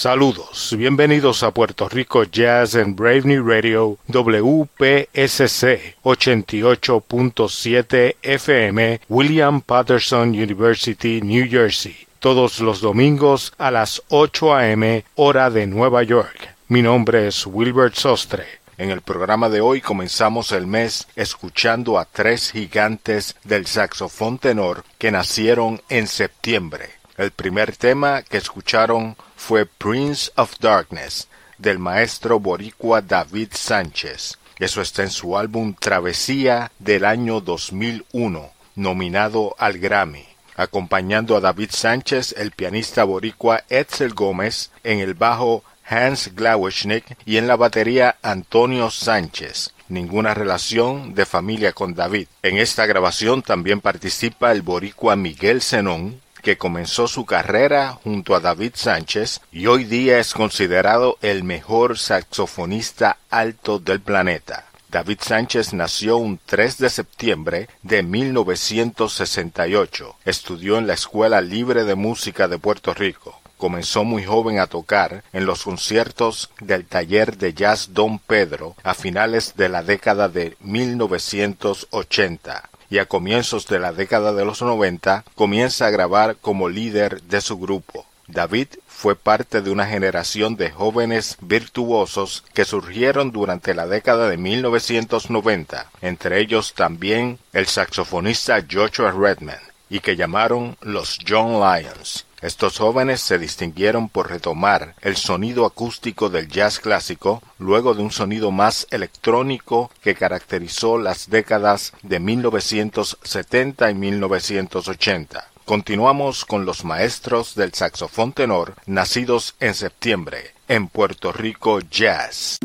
Saludos, bienvenidos a Puerto Rico Jazz en Brave Radio WPSC 88.7 FM William Patterson University, New Jersey, todos los domingos a las 8 a.m. hora de Nueva York. Mi nombre es Wilbert Sostre. En el programa de hoy comenzamos el mes escuchando a tres gigantes del saxofón tenor que nacieron en septiembre. El primer tema que escucharon fue Prince of Darkness del maestro boricua David Sánchez. Eso está en su álbum Travesía del año 2001, nominado al Grammy. Acompañando a David Sánchez, el pianista boricua Edsel Gómez, en el bajo Hans Glawischnik y en la batería Antonio Sánchez ninguna relación de familia con David. En esta grabación también participa el boricua Miguel Zenón, que comenzó su carrera junto a David Sánchez y hoy día es considerado el mejor saxofonista alto del planeta. David Sánchez nació un 3 de septiembre de 1968. Estudió en la Escuela Libre de Música de Puerto Rico. Comenzó muy joven a tocar en los conciertos del taller de jazz Don Pedro a finales de la década de 1980 y a comienzos de la década de los 90 comienza a grabar como líder de su grupo. David fue parte de una generación de jóvenes virtuosos que surgieron durante la década de 1990, entre ellos también el saxofonista Joshua Redman, y que llamaron los John Lions. Estos jóvenes se distinguieron por retomar el sonido acústico del jazz clásico luego de un sonido más electrónico que caracterizó las décadas de 1970 y 1980. Continuamos con los maestros del saxofón tenor nacidos en septiembre en Puerto Rico Jazz.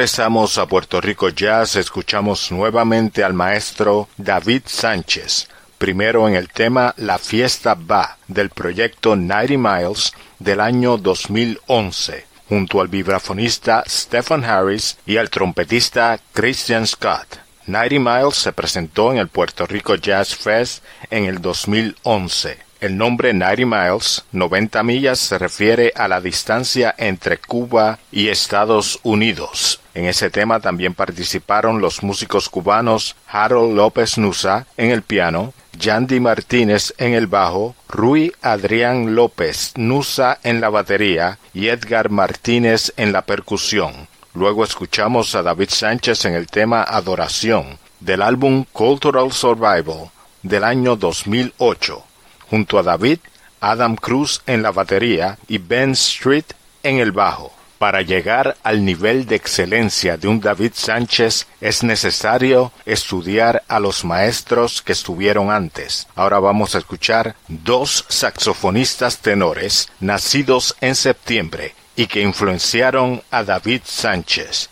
Regresamos a Puerto Rico Jazz, escuchamos nuevamente al maestro David Sánchez, primero en el tema La fiesta va del proyecto 90 Miles del año 2011, junto al vibrafonista Stephen Harris y al trompetista Christian Scott. 90 Miles se presentó en el Puerto Rico Jazz Fest en el 2011. El nombre 90 miles, 90 millas, se refiere a la distancia entre Cuba y Estados Unidos. En ese tema también participaron los músicos cubanos Harold López Nusa en el piano, Yandy Martínez en el bajo, Rui Adrián López Nusa en la batería y Edgar Martínez en la percusión. Luego escuchamos a David Sánchez en el tema Adoración del álbum Cultural Survival del año 2008 junto a David, Adam Cruz en la batería y Ben Street en el bajo. Para llegar al nivel de excelencia de un David Sánchez es necesario estudiar a los maestros que estuvieron antes. Ahora vamos a escuchar dos saxofonistas tenores nacidos en septiembre y que influenciaron a David Sánchez.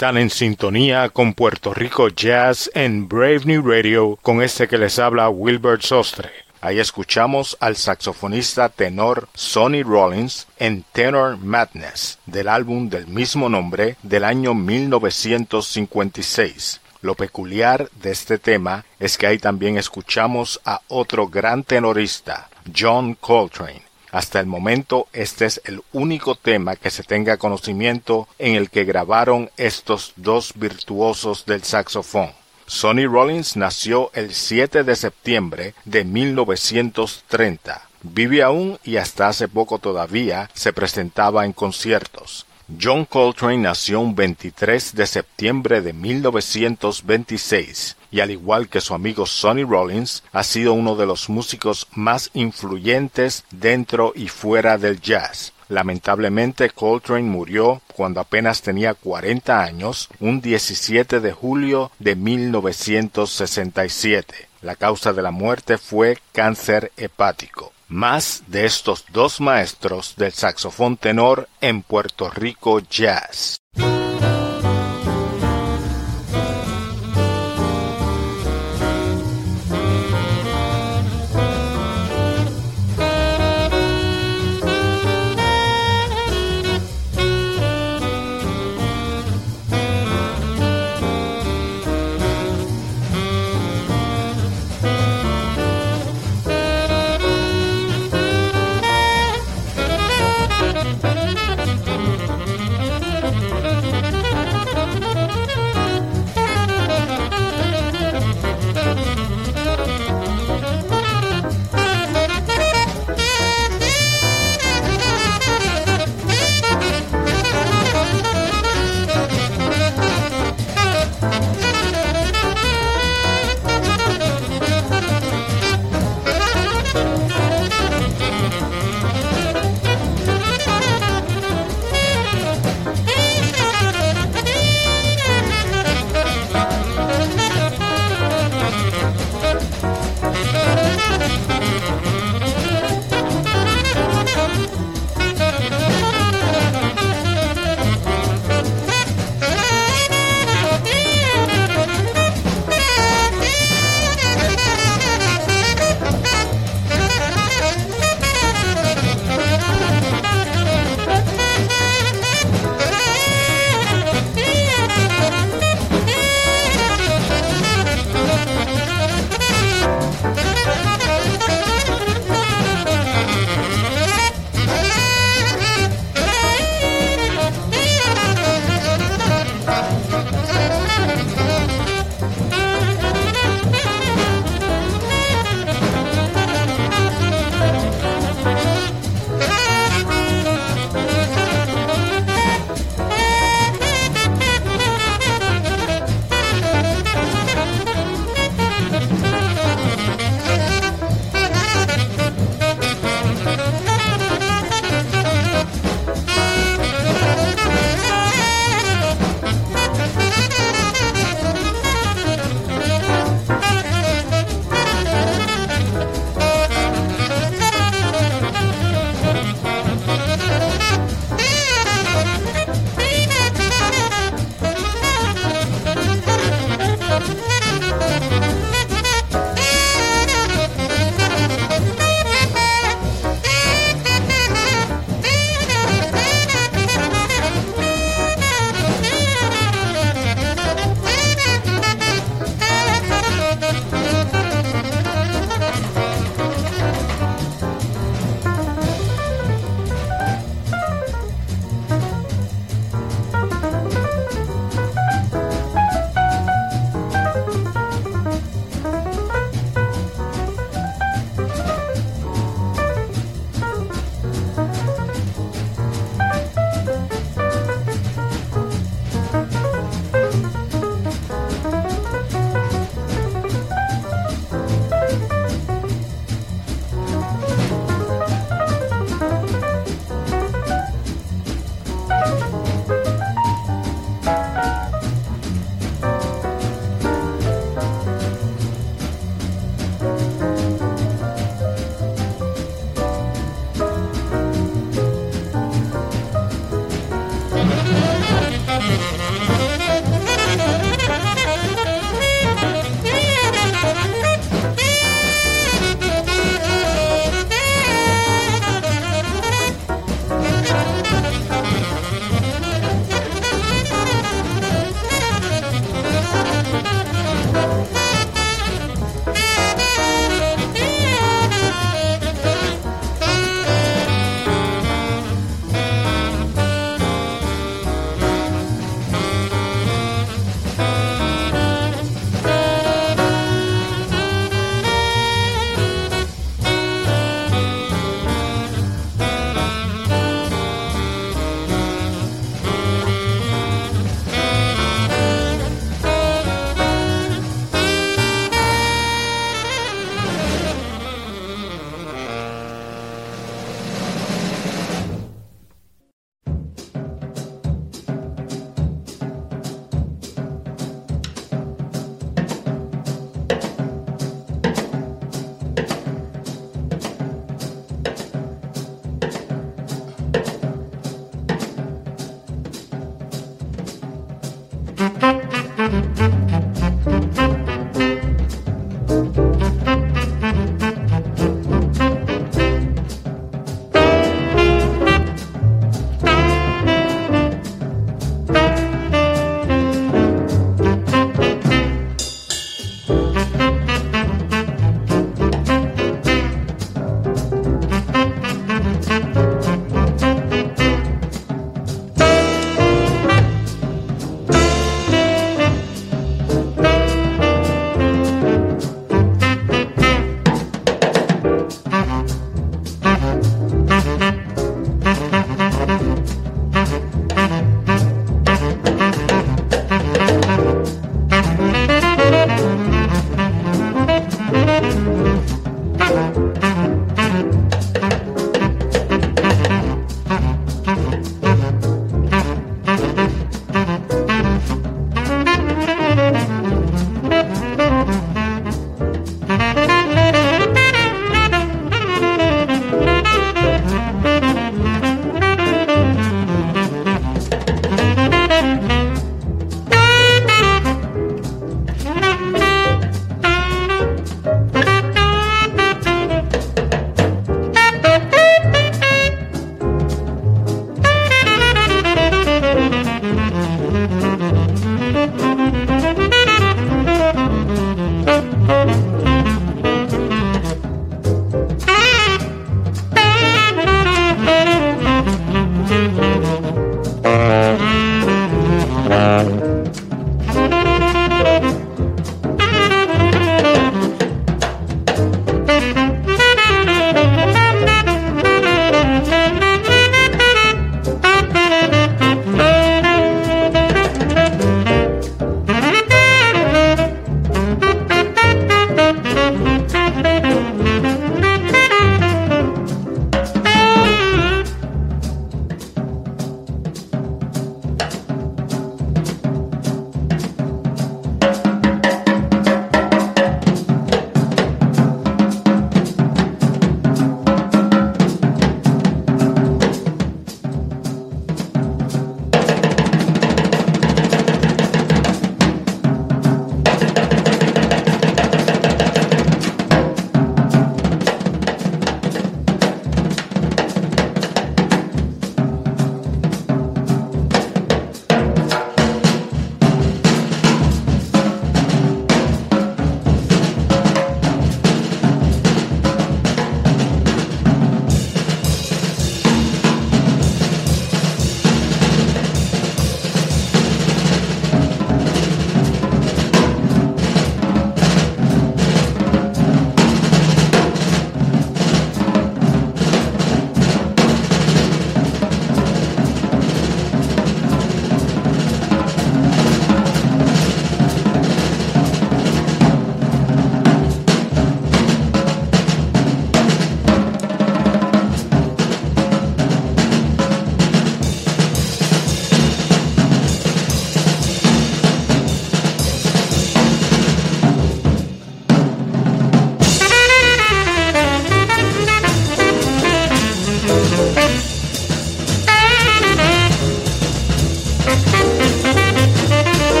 Están en sintonía con Puerto Rico Jazz en Brave New Radio con este que les habla Wilbert Sostre. Ahí escuchamos al saxofonista tenor Sonny Rollins en Tenor Madness del álbum del mismo nombre del año 1956. Lo peculiar de este tema es que ahí también escuchamos a otro gran tenorista, John Coltrane. Hasta el momento este es el único tema que se tenga conocimiento en el que grabaron estos dos virtuosos del saxofón. Sonny Rollins nació el 7 de septiembre de 1930. Vive aún y hasta hace poco todavía se presentaba en conciertos. John Coltrane nació un 23 de septiembre de 1926 y al igual que su amigo Sonny Rollins, ha sido uno de los músicos más influyentes dentro y fuera del jazz. Lamentablemente Coltrane murió cuando apenas tenía 40 años, un 17 de julio de 1967. La causa de la muerte fue cáncer hepático. Más de estos dos maestros del saxofón tenor en Puerto Rico Jazz.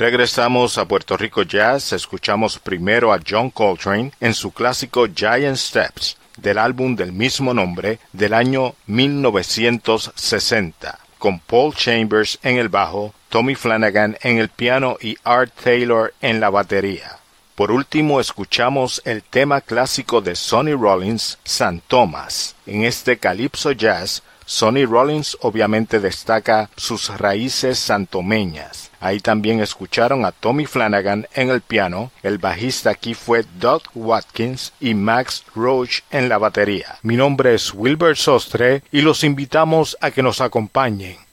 Regresamos a Puerto Rico Jazz, escuchamos primero a John Coltrane en su clásico Giant Steps, del álbum del mismo nombre del año 1960, con Paul Chambers en el bajo, Tommy Flanagan en el piano y Art Taylor en la batería. Por último, escuchamos el tema clásico de Sonny Rollins, San Thomas. En este Calypso Jazz, Sonny Rollins obviamente destaca sus raíces santomeñas. Ahí también escucharon a Tommy Flanagan en el piano, el bajista aquí fue Doug Watkins y Max Roach en la batería. Mi nombre es Wilbert Sostre y los invitamos a que nos acompañen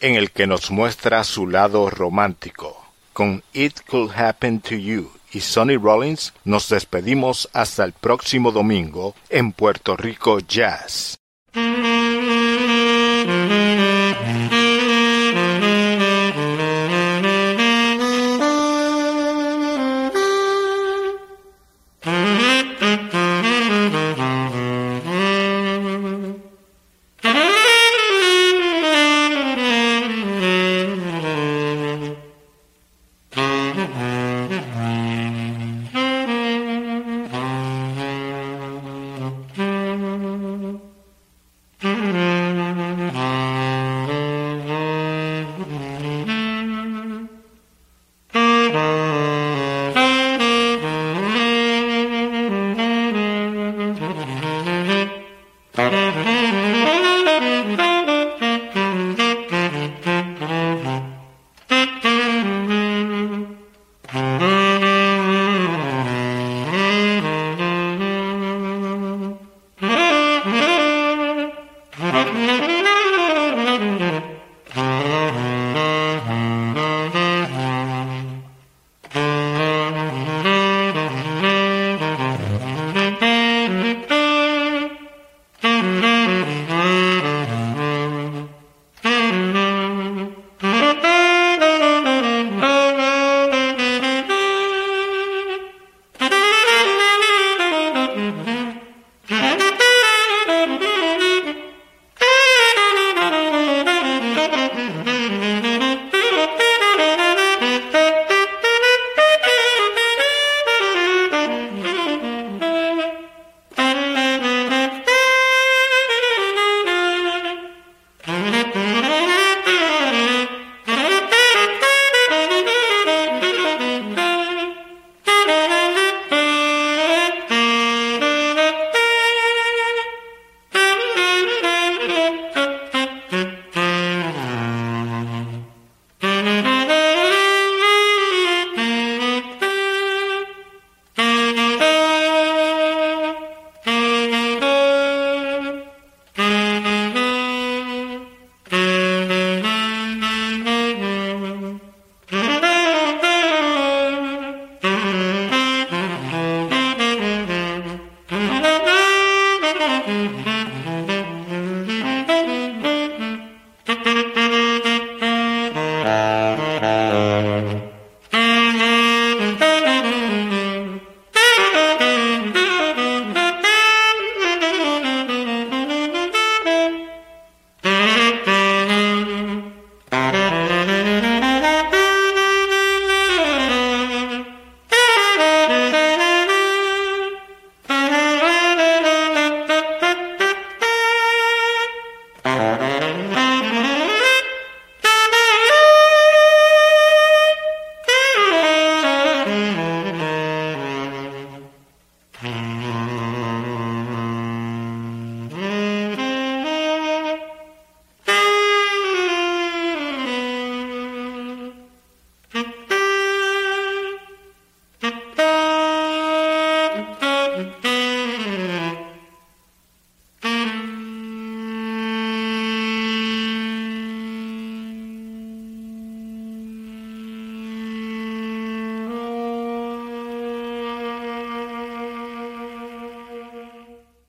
en el que nos muestra su lado romántico. Con It Could Happen to You y Sonny Rollins nos despedimos hasta el próximo domingo en Puerto Rico Jazz.